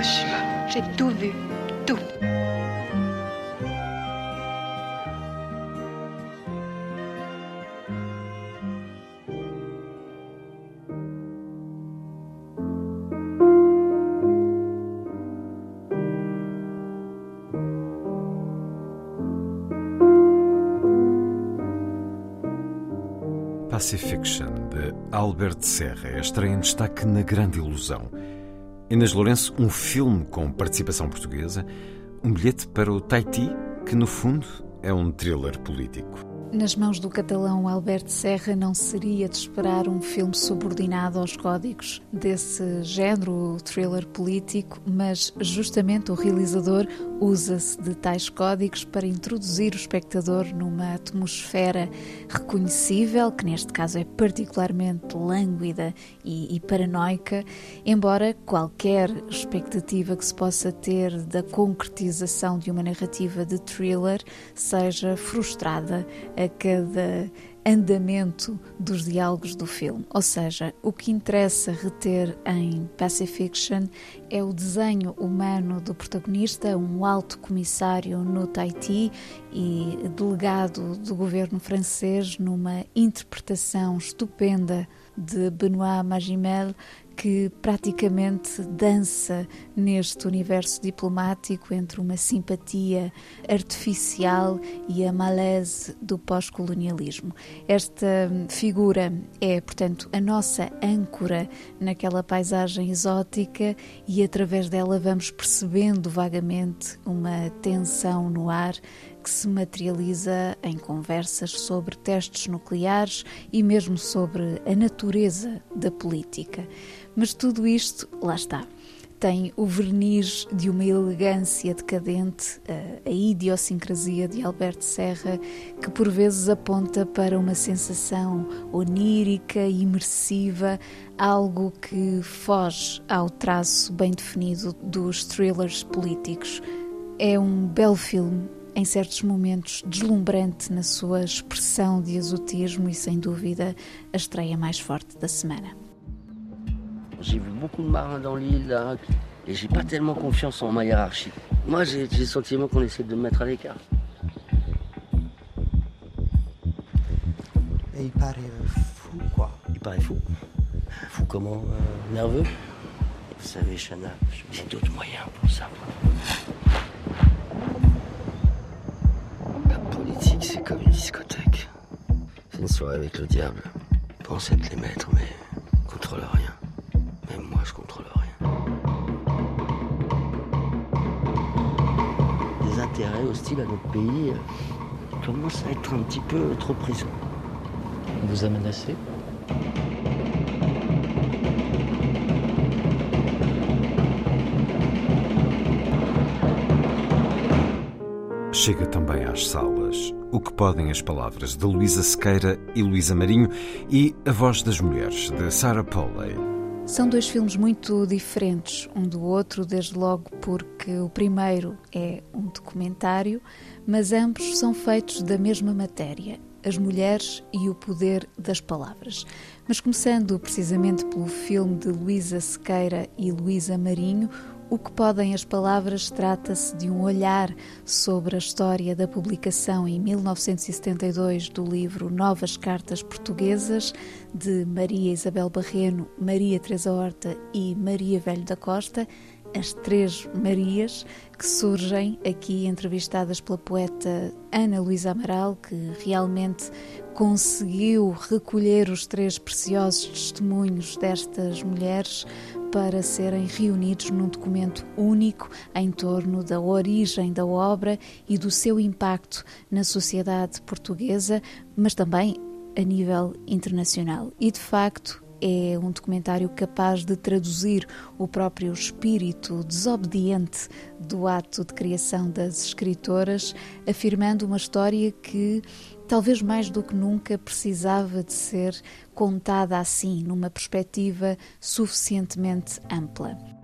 Hiroshima. J'ai tout vu. Tout. Pacifiction, de Albert Serra, é estreia em destaque na Grande Ilusão. Inês Lourenço, um filme com participação portuguesa, um bilhete para o Tahiti, que no fundo é um thriller político. Nas mãos do catalão Alberto Serra não seria de esperar um filme subordinado aos códigos desse género, thriller político, mas justamente o realizador usa-se de tais códigos para introduzir o espectador numa atmosfera reconhecível, que neste caso é particularmente lânguida e, e paranoica, embora qualquer expectativa que se possa ter da concretização de uma narrativa de thriller seja frustrada a cada andamento dos diálogos do filme. Ou seja, o que interessa reter em Pacifiction é o desenho humano do protagonista, um alto comissário no Tahiti e delegado do governo francês numa interpretação estupenda de Benoît Magimel que praticamente dança neste universo diplomático entre uma simpatia artificial e a malaise do pós-colonialismo. Esta figura é, portanto, a nossa âncora naquela paisagem exótica e através dela vamos percebendo vagamente uma tensão no ar que se materializa em conversas sobre testes nucleares e mesmo sobre a natureza da política. Mas tudo isto, lá está, tem o verniz de uma elegância decadente, a idiosincrasia de Alberto Serra, que por vezes aponta para uma sensação onírica imersiva, algo que foge ao traço bem definido dos thrillers políticos. É um belo filme em certos momentos deslumbrante na sua expressão de exotismo e, sem dúvida, a estreia mais forte da semana. J'ai vu beaucoup de marins dans l'île, là, et j'ai pas tellement confiance en ma hiérarchie. Moi, j'ai j'ai le sentiment qu'on essaie de me mettre à l'écart. Et il paraît euh, fou, quoi. Il paraît fou. Fou comment euh, Nerveux Vous savez, Chana, j'ai d'autres moyens pour ça. Politique, c'est comme une discothèque. C'est une soirée avec le diable. Pense être les maîtres, mais contrôle rien. Même moi, je contrôle rien. Des intérêts hostiles à notre pays euh, commencent à être un petit peu trop présents. On vous a menacé Chega também às salas O que podem as palavras de Luísa Sequeira e Luísa Marinho e A Voz das Mulheres de Sarah Polley. São dois filmes muito diferentes um do outro, desde logo porque o primeiro é um documentário, mas ambos são feitos da mesma matéria, as mulheres e o poder das palavras. Mas começando precisamente pelo filme de Luísa Sequeira e Luísa Marinho, o que podem as palavras trata-se de um olhar sobre a história da publicação em 1972 do livro Novas Cartas Portuguesas de Maria Isabel Barreno, Maria Teresa Horta e Maria Velho da Costa, as três Marias que surgem aqui entrevistadas pela poeta Ana Luísa Amaral, que realmente conseguiu recolher os três preciosos testemunhos destas mulheres para serem reunidos num documento único em torno da origem da obra e do seu impacto na sociedade portuguesa, mas também a nível internacional. E de facto, é um documentário capaz de traduzir o próprio espírito desobediente do ato de criação das escritoras, afirmando uma história que talvez mais do que nunca precisava de ser contada assim, numa perspectiva suficientemente ampla.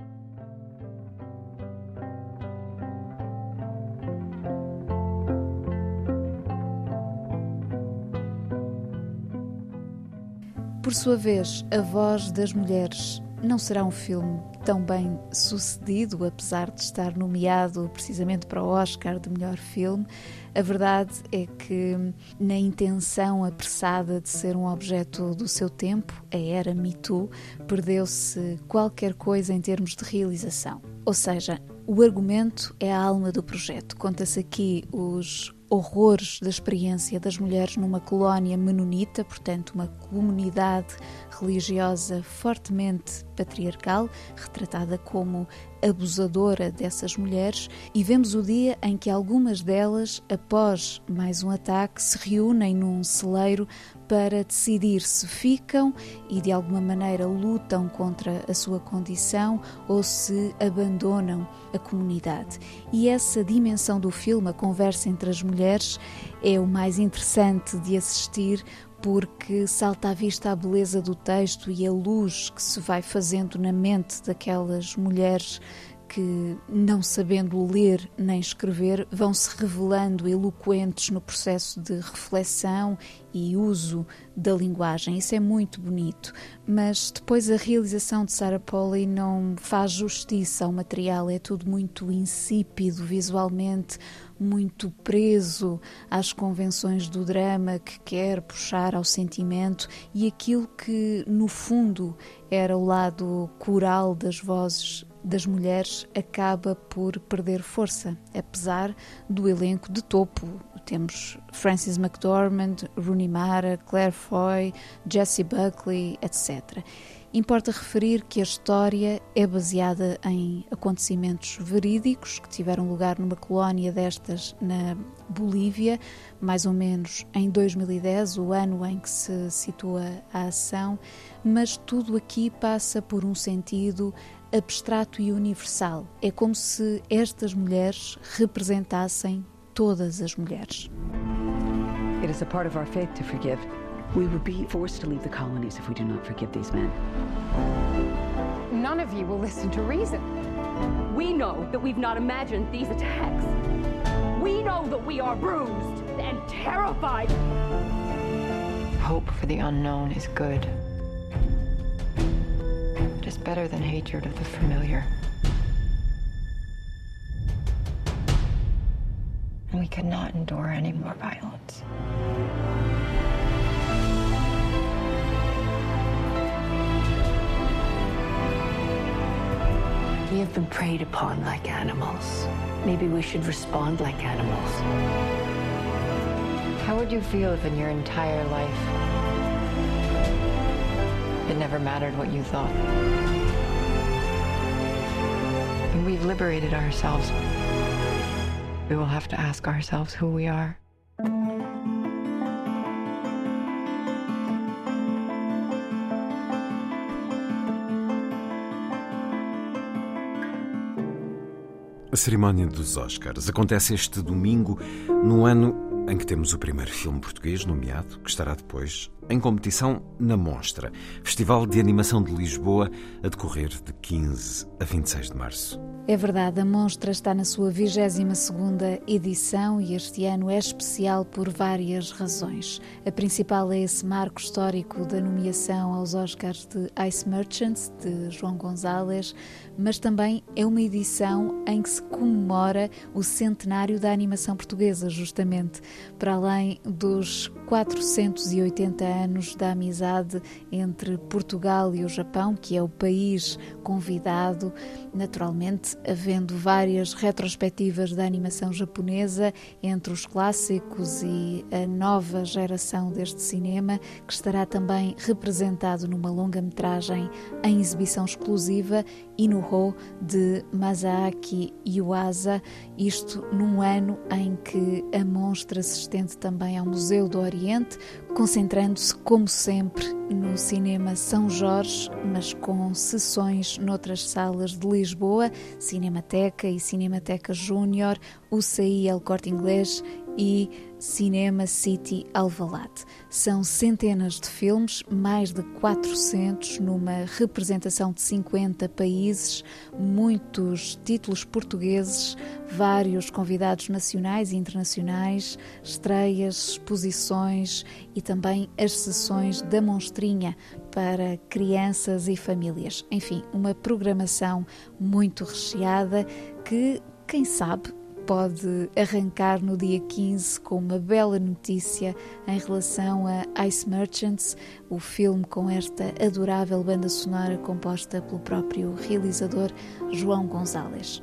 Por sua vez, a voz das mulheres não será um filme tão bem sucedido, apesar de estar nomeado precisamente para o Oscar de melhor filme. A verdade é que, na intenção apressada de ser um objeto do seu tempo, a era Me Too, perdeu-se qualquer coisa em termos de realização. Ou seja, o argumento é a alma do projeto. Conta-se aqui os horrores da experiência das mulheres numa colónia menonita, portanto, uma comunidade religiosa fortemente patriarcal, retratada como abusadora dessas mulheres, e vemos o dia em que algumas delas, após mais um ataque, se reúnem num celeiro para decidir se ficam e de alguma maneira lutam contra a sua condição ou se abandonam a comunidade. E essa dimensão do filme, a conversa entre as mulheres, é o mais interessante de assistir porque salta à vista a beleza do texto e a luz que se vai fazendo na mente daquelas mulheres que, não sabendo ler nem escrever, vão se revelando eloquentes no processo de reflexão e uso da linguagem. Isso é muito bonito, mas depois a realização de Sarah Polley não faz justiça ao material, é tudo muito insípido visualmente, muito preso às convenções do drama que quer puxar ao sentimento. E aquilo que, no fundo, era o lado coral das vozes das mulheres acaba por perder força, apesar do elenco de topo. Temos Frances McDormand, Rooney Mara, Claire Foy, Jessie Buckley, etc. Importa referir que a história é baseada em acontecimentos verídicos que tiveram lugar numa colónia destas na Bolívia, mais ou menos em 2010, o ano em que se situa a ação, mas tudo aqui passa por um sentido abstrato e universal. É como se estas mulheres representassem todas as mulheres. It is a part of our faith to forgive. We would be forced to leave the colonies if we do not forgive these men. None of you will listen to reason. We know that we've not imagined these attacks. We know that we are bruised and terrified. Hope for the unknown is good better than hatred of the familiar. And we could not endure any more violence. We have been preyed upon like animals. Maybe we should respond like animals. How would you feel if in your entire life it never mattered what you thought. When we've liberated ourselves, we will have to ask ourselves who we are. A cerimónia dos Oscars acontece este domingo, no ano em que temos o primeiro filme português nomeado, que estará depois em competição na Monstra, Festival de Animação de Lisboa, a decorrer de 15 a 26 de março. É verdade, a Monstra está na sua 22ª edição e este ano é especial por várias razões. A principal é esse marco histórico da nomeação aos Oscars de Ice Merchants, de João Gonzalez, mas também é uma edição em que se comemora o centenário da animação portuguesa, justamente, para além dos 480 anos da amizade entre Portugal e o Japão, que é o país convidado, naturalmente havendo várias retrospectivas da animação japonesa entre os clássicos e a nova geração deste cinema, que estará também representado numa longa-metragem em exibição exclusiva Inuho de Masaaki Yuasa Isto num ano em que a monstra se estende também ao Museu do Oriente, concentrando-se, como sempre, no Cinema São Jorge, mas com sessões noutras salas de Lisboa, Cinemateca e Cinemateca Júnior, UCI El Corte Inglês e Cinema City Alvalade. São centenas de filmes, mais de 400 numa representação de 50 países, muitos títulos portugueses, vários convidados nacionais e internacionais, estreias, exposições e também as sessões da Monstrinha para crianças e famílias. Enfim, uma programação muito recheada que, quem sabe, pode arrancar no dia 15 com uma bela notícia em relação a Ice Merchants, o filme com esta adorável banda sonora composta pelo próprio realizador João Gonzalez.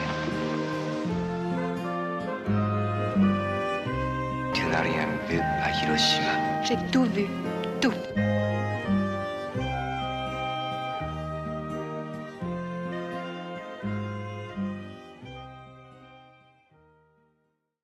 J'ai tout vu.